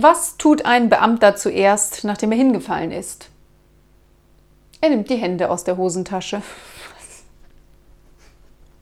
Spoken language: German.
Was tut ein Beamter zuerst, nachdem er hingefallen ist? Er nimmt die Hände aus der Hosentasche.